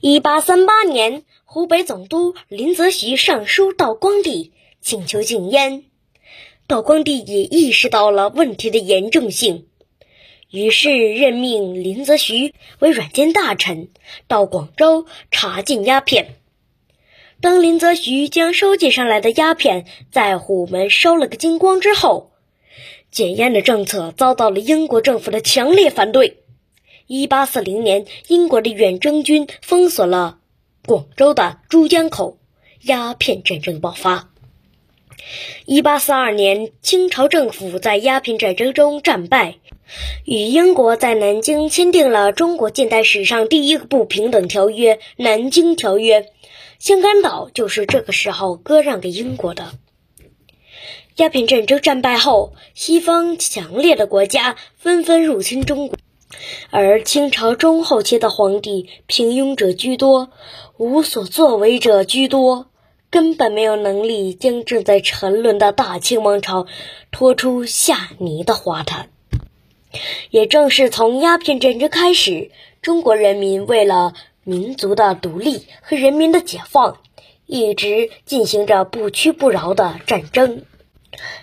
一八三八年，湖北总督林则徐上书道光帝，请求禁烟。道光帝也意识到了问题的严重性，于是任命林则徐为软件大臣，到广州查禁鸦片。当林则徐将收集上来的鸦片在虎门烧了个精光之后，禁烟的政策遭到了英国政府的强烈反对。一八四零年，英国的远征军封锁了广州的珠江口，鸦片战争爆发。一八四二年，清朝政府在鸦片战争中战败，与英国在南京签订了中国近代史上第一个不平等条约《南京条约》，香港岛就是这个时候割让给英国的。鸦片战争战败后，西方强烈的国家纷纷入侵中国。而清朝中后期的皇帝平庸者居多，无所作为者居多，根本没有能力将正在沉沦的大清王朝拖出下泥的花坛。也正是从鸦片战争开始，中国人民为了民族的独立和人民的解放，一直进行着不屈不挠的战争。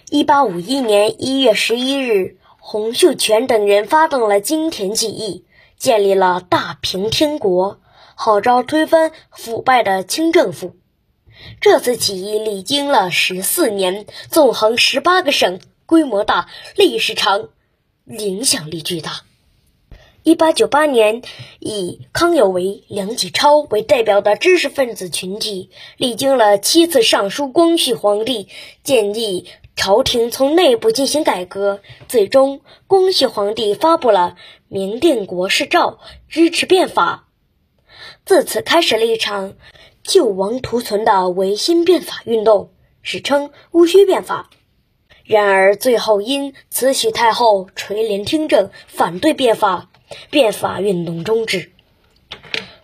一八五一年一月十一日。洪秀全等人发动了金田起义，建立了大平天国，号召推翻腐败的清政府。这次起义历经了十四年，纵横十八个省，规模大，历史长，影响力巨大。一八九八年，以康有为、梁启超为代表的知识分子群体，历经了七次上书光绪皇帝，建议朝廷从内部进行改革。最终，光绪皇帝发布了《明定国事诏》，支持变法。自此，开始了一场救亡图存的维新变法运动，史称“戊戌变法”。然而，最后因慈禧太后垂帘听政，反对变法。变法运动终止。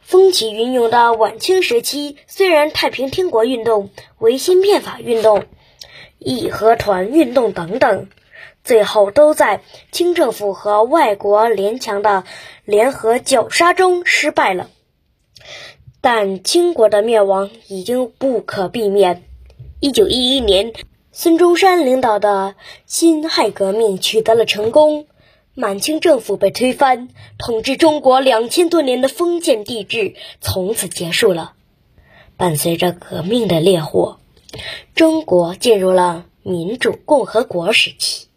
风起云涌的晚清时期，虽然太平天国运动、维新变法运动、义和团运动等等，最后都在清政府和外国联强的联合绞杀中失败了，但清国的灭亡已经不可避免。一九一一年，孙中山领导的辛亥革命取得了成功。满清政府被推翻，统治中国两千多年的封建帝制从此结束了。伴随着革命的烈火，中国进入了民主共和国时期。